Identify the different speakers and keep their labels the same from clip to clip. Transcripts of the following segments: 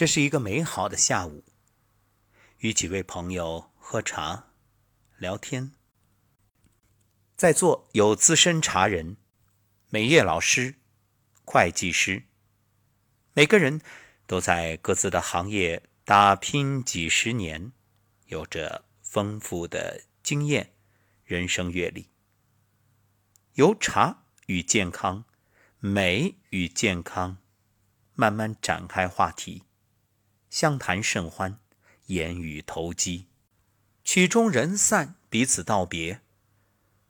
Speaker 1: 这是一个美好的下午，与几位朋友喝茶、聊天。在座有资深茶人、美业老师、会计师，每个人都在各自的行业打拼几十年，有着丰富的经验、人生阅历。由茶与健康、美与健康慢慢展开话题。相谈甚欢，言语投机，曲终人散，彼此道别。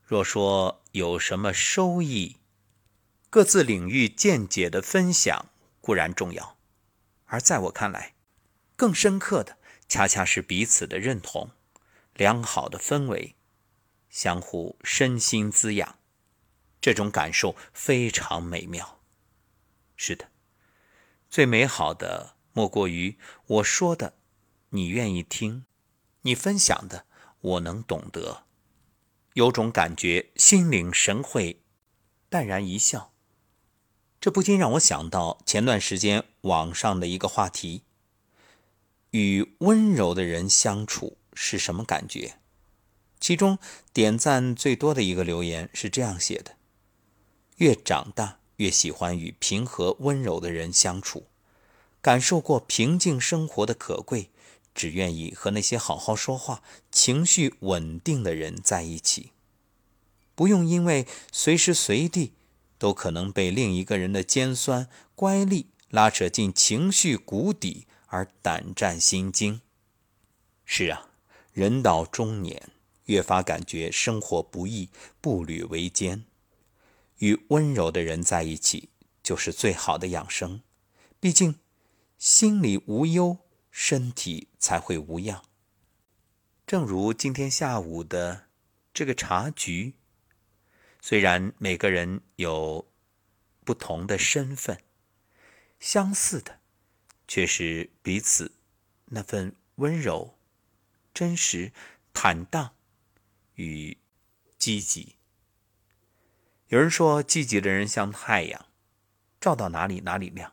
Speaker 1: 若说有什么收益，各自领域见解的分享固然重要，而在我看来，更深刻的恰恰是彼此的认同，良好的氛围，相互身心滋养，这种感受非常美妙。是的，最美好的。莫过于我说的，你愿意听；你分享的，我能懂得。有种感觉，心领神会，淡然一笑。这不禁让我想到前段时间网上的一个话题：与温柔的人相处是什么感觉？其中点赞最多的一个留言是这样写的：越长大，越喜欢与平和温柔的人相处。感受过平静生活的可贵，只愿意和那些好好说话、情绪稳定的人在一起，不用因为随时随地都可能被另一个人的尖酸、乖戾拉扯进情绪谷底而胆战心惊。是啊，人到中年，越发感觉生活不易，步履维艰。与温柔的人在一起，就是最好的养生。毕竟。心里无忧，身体才会无恙。正如今天下午的这个茶局，虽然每个人有不同的身份，相似的却是彼此那份温柔、真实、坦荡与积极。有人说，积极的人像太阳，照到哪里哪里亮。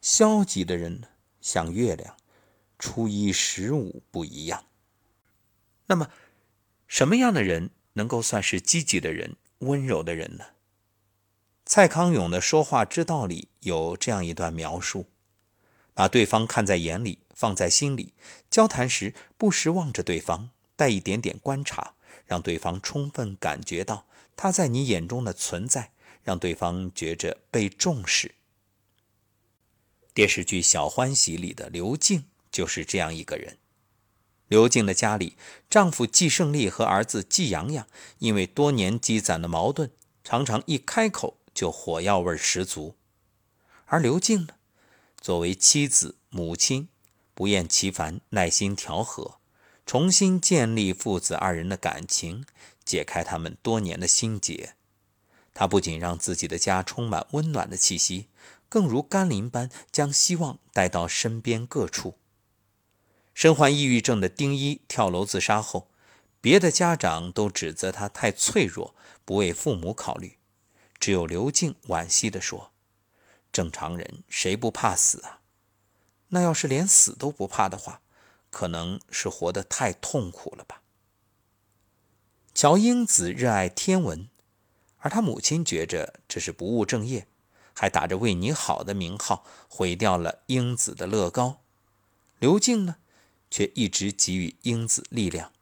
Speaker 1: 消极的人呢像月亮，初一十五不一样。那么，什么样的人能够算是积极的人、温柔的人呢？蔡康永的《说话之道》里有这样一段描述：把对方看在眼里，放在心里，交谈时不时望着对方，带一点点观察，让对方充分感觉到他在你眼中的存在，让对方觉着被重视。电视剧《小欢喜》里的刘静就是这样一个人。刘静的家里，丈夫季胜利和儿子季阳阳因为多年积攒的矛盾，常常一开口就火药味十足。而刘静呢，作为妻子、母亲，不厌其烦、耐心调和，重新建立父子二人的感情，解开他们多年的心结。她不仅让自己的家充满温暖的气息。更如甘霖般将希望带到身边各处。身患抑郁症的丁一跳楼自杀后，别的家长都指责他太脆弱，不为父母考虑，只有刘静惋惜地说：“正常人谁不怕死啊？那要是连死都不怕的话，可能是活得太痛苦了吧。”乔英子热爱天文，而他母亲觉着这是不务正业。还打着为你好的名号，毁掉了英子的乐高。刘静呢，却一直给予英子力量。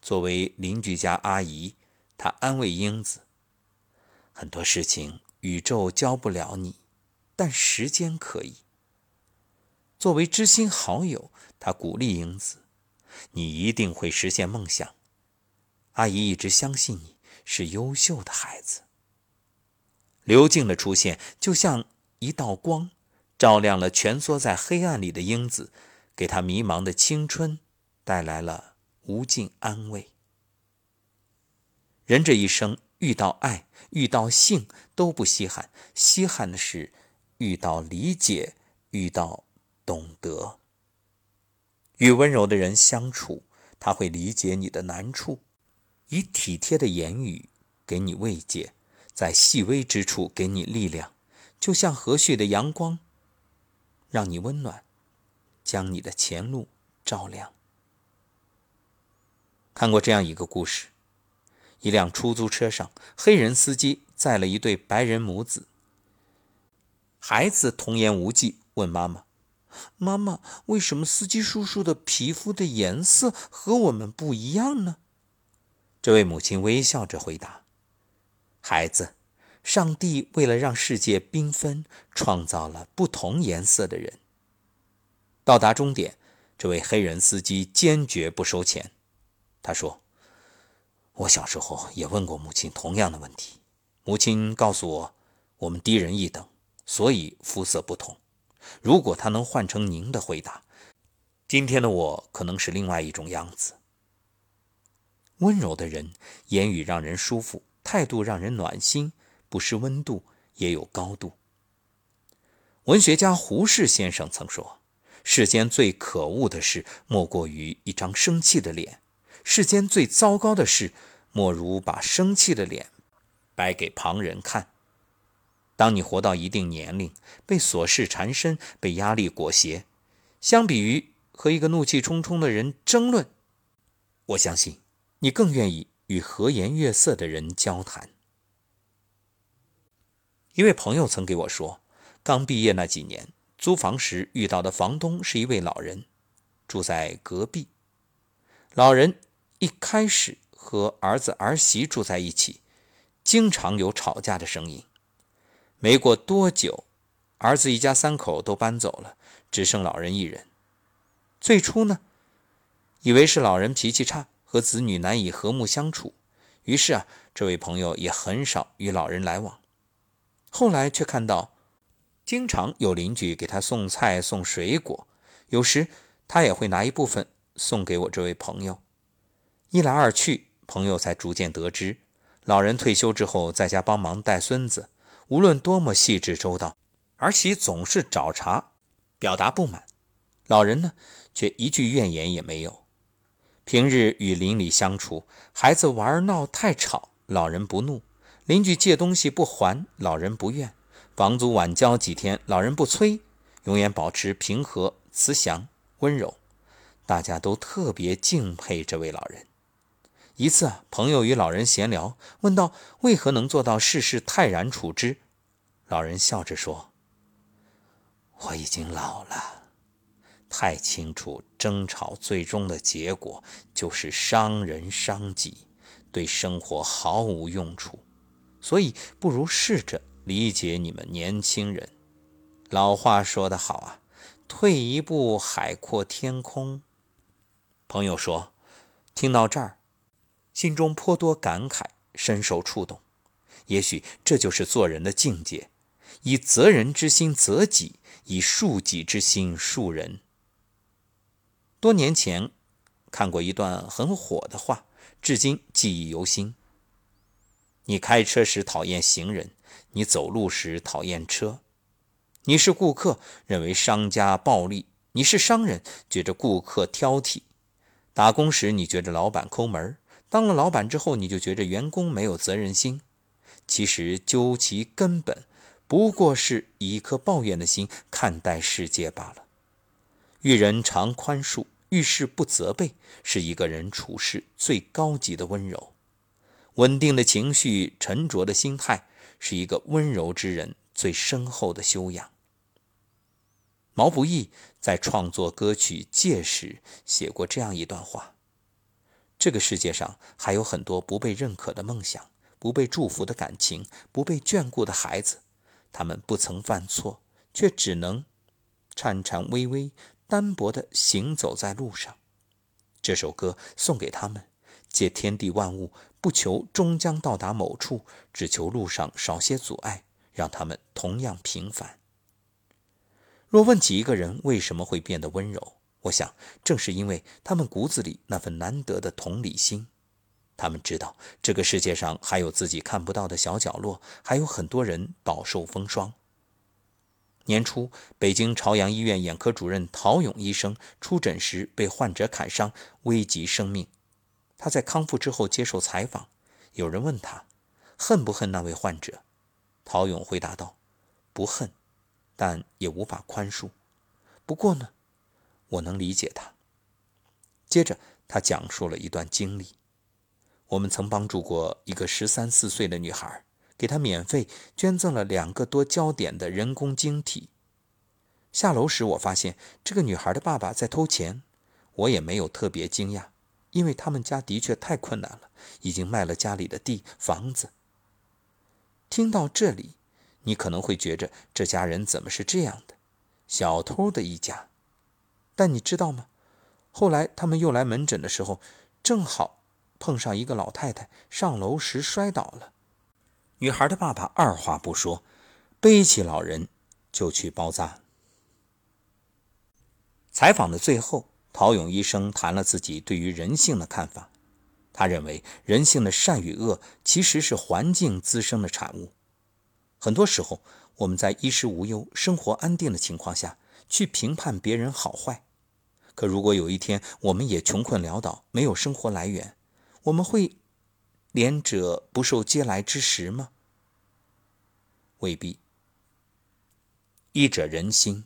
Speaker 1: 作为邻居家阿姨，她安慰英子：很多事情宇宙教不了你，但时间可以。作为知心好友，她鼓励英子：你一定会实现梦想。阿姨一直相信你是优秀的孩子。刘静的出现就像一道光，照亮了蜷缩在黑暗里的英子，给她迷茫的青春带来了无尽安慰。人这一生遇到爱、遇到性都不稀罕，稀罕的是遇到理解、遇到懂得。与温柔的人相处，他会理解你的难处，以体贴的言语给你慰藉。在细微之处给你力量，就像和煦的阳光，让你温暖，将你的前路照亮。看过这样一个故事：一辆出租车上，黑人司机载了一对白人母子。孩子童言无忌，问妈妈：“妈妈，为什么司机叔叔的皮肤的颜色和我们不一样呢？”这位母亲微笑着回答：“孩子。”上帝为了让世界缤纷，创造了不同颜色的人。到达终点，这位黑人司机坚决不收钱。他说：“我小时候也问过母亲同样的问题，母亲告诉我，我们低人一等，所以肤色不同。如果他能换成您的回答，今天的我可能是另外一种样子。温柔的人，言语让人舒服，态度让人暖心。”不失温度，也有高度。文学家胡适先生曾说：“世间最可恶的事，莫过于一张生气的脸；世间最糟糕的事，莫如把生气的脸摆给旁人看。”当你活到一定年龄，被琐事缠身，被压力裹挟，相比于和一个怒气冲冲的人争论，我相信你更愿意与和颜悦色的人交谈。一位朋友曾给我说，刚毕业那几年，租房时遇到的房东是一位老人，住在隔壁。老人一开始和儿子儿媳住在一起，经常有吵架的声音。没过多久，儿子一家三口都搬走了，只剩老人一人。最初呢，以为是老人脾气差，和子女难以和睦相处，于是啊，这位朋友也很少与老人来往。后来却看到，经常有邻居给他送菜送水果，有时他也会拿一部分送给我这位朋友。一来二去，朋友才逐渐得知，老人退休之后在家帮忙带孙子，无论多么细致周到，儿媳总是找茬，表达不满，老人呢却一句怨言也没有。平日与邻里相处，孩子玩闹太吵，老人不怒。邻居借东西不还，老人不怨；房租晚交几天，老人不催，永远保持平和、慈祥、温柔。大家都特别敬佩这位老人。一次，朋友与老人闲聊，问道：“为何能做到事事泰然处之？”老人笑着说：“我已经老了，太清楚争吵最终的结果就是伤人伤己，对生活毫无用处。”所以，不如试着理解你们年轻人。老话说得好啊，“退一步，海阔天空。”朋友说，听到这儿，心中颇多感慨，深受触动。也许这就是做人的境界：以责人之心责己，以恕己之心恕人。多年前看过一段很火的话，至今记忆犹新。你开车时讨厌行人，你走路时讨厌车。你是顾客，认为商家暴利；你是商人，觉着顾客挑剔。打工时你觉着老板抠门当了老板之后你就觉着员工没有责任心。其实究其根本，不过是以一颗抱怨的心看待世界罢了。遇人常宽恕，遇事不责备，是一个人处事最高级的温柔。稳定的情绪、沉着的心态，是一个温柔之人最深厚的修养。毛不易在创作歌曲《借》时写过这样一段话：这个世界上还有很多不被认可的梦想，不被祝福的感情，不被眷顾的孩子，他们不曾犯错，却只能颤颤巍巍、单薄地行走在路上。这首歌送给他们，借天地万物。不求终将到达某处，只求路上少些阻碍，让他们同样平凡。若问起一个人为什么会变得温柔，我想正是因为他们骨子里那份难得的同理心。他们知道这个世界上还有自己看不到的小角落，还有很多人饱受风霜。年初，北京朝阳医院眼科主任陶勇医生出诊时被患者砍伤，危及生命。他在康复之后接受采访，有人问他恨不恨那位患者，陶勇回答道：“不恨，但也无法宽恕。不过呢，我能理解他。接着，他讲述了一段经历：我们曾帮助过一个十三四岁的女孩，给她免费捐赠了两个多焦点的人工晶体。下楼时，我发现这个女孩的爸爸在偷钱，我也没有特别惊讶，因为他们家的确太困难了，已经卖了家里的地房子。听到这里，你可能会觉着这家人怎么是这样的，小偷的一家。但你知道吗？后来他们又来门诊的时候，正好碰上一个老太太上楼时摔倒了，女孩的爸爸二话不说，背起老人就去包扎。采访的最后，陶勇医生谈了自己对于人性的看法。他认为，人性的善与恶其实是环境滋生的产物。很多时候，我们在衣食无忧、生活安定的情况下去评判别人好坏。可如果有一天我们也穷困潦倒，没有生活来源，我们会怜者不受嗟来之食吗？未必。医者仁心。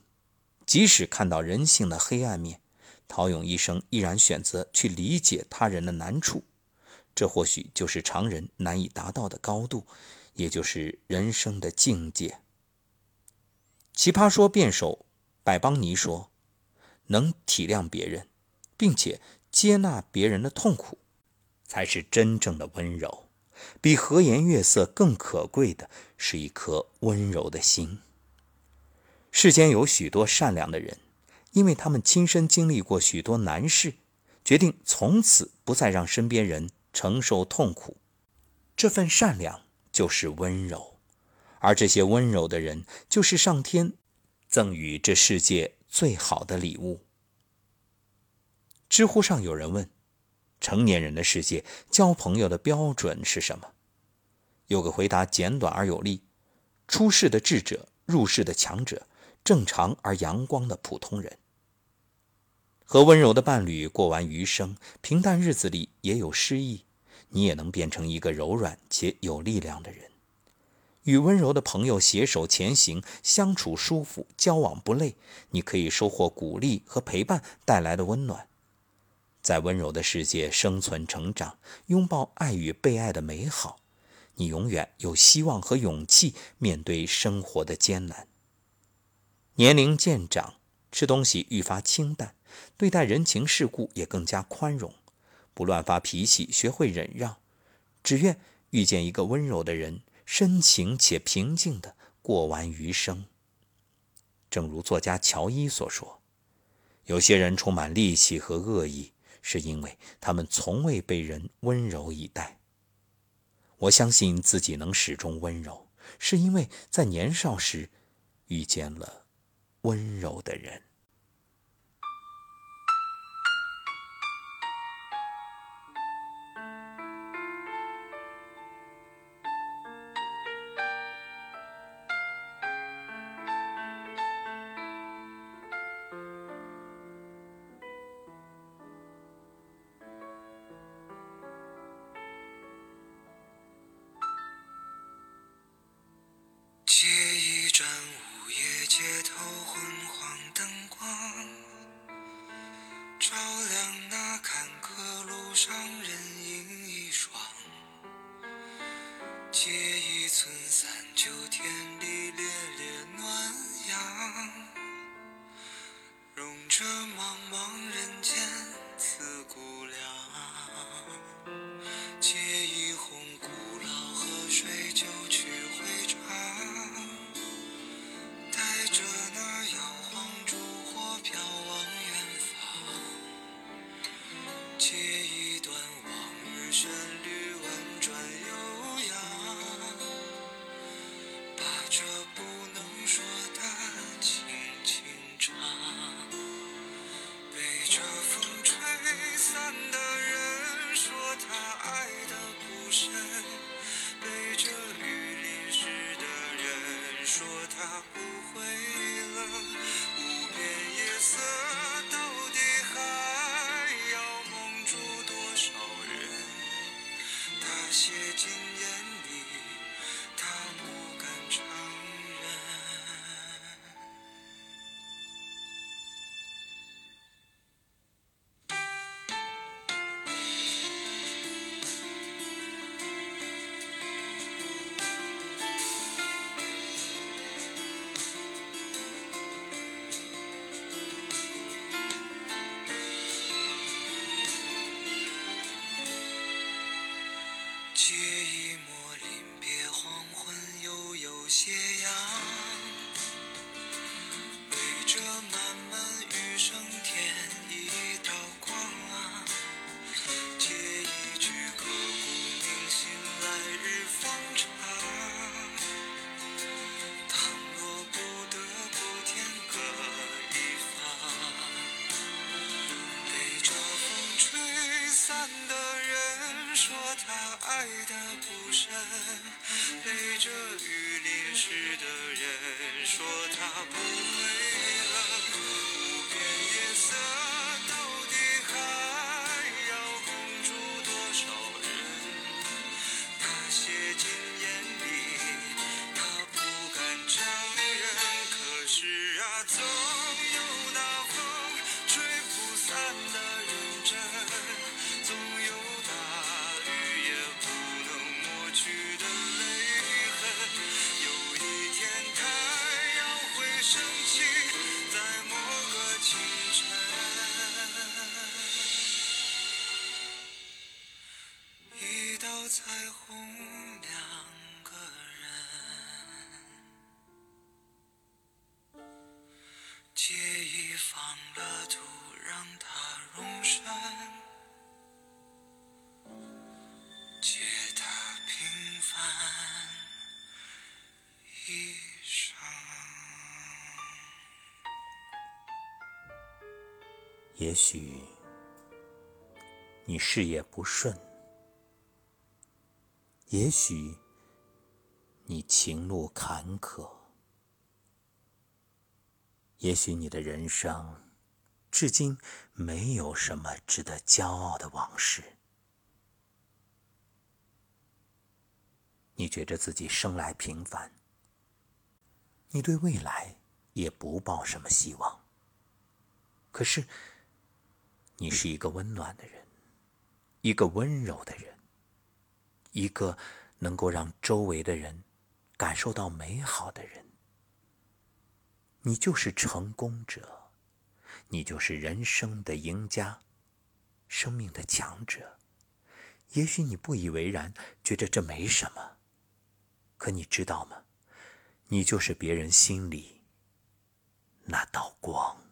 Speaker 1: 即使看到人性的黑暗面，陶勇医生依然选择去理解他人的难处，这或许就是常人难以达到的高度，也就是人生的境界。奇葩说辩手百邦尼说：“能体谅别人，并且接纳别人的痛苦，才是真正的温柔。比和颜悦色更可贵的是一颗温柔的心。”世间有许多善良的人，因为他们亲身经历过许多难事，决定从此不再让身边人承受痛苦。这份善良就是温柔，而这些温柔的人，就是上天赠予这世界最好的礼物。知乎上有人问：成年人的世界，交朋友的标准是什么？有个回答简短而有力：出世的智者，入世的强者。正常而阳光的普通人，和温柔的伴侣过完余生，平淡日子里也有诗意，你也能变成一个柔软且有力量的人。与温柔的朋友携手前行，相处舒服，交往不累，你可以收获鼓励和陪伴带来的温暖，在温柔的世界生存成长，拥抱爱与被爱的美好，你永远有希望和勇气面对生活的艰难。年龄渐长，吃东西愈发清淡，对待人情世故也更加宽容，不乱发脾气，学会忍让，只愿遇见一个温柔的人，深情且平静地过完余生。正如作家乔伊所说：“有些人充满戾气和恶意，是因为他们从未被人温柔以待。”我相信自己能始终温柔，是因为在年少时遇见了。温柔的人。街头 now.
Speaker 2: 爱的不深，背着雨淋湿的人说他不
Speaker 1: 也许你事业不顺，也许你情路坎坷，也许你的人生至今没有什么值得骄傲的往事。你觉着自己生来平凡，你对未来也不抱什么希望。可是，你是一个温暖的人，一个温柔的人，一个能够让周围的人感受到美好的人。你就是成功者，你就是人生的赢家，生命的强者。也许你不以为然，觉得这没什么。可你知道吗？你就是别人心里那道光。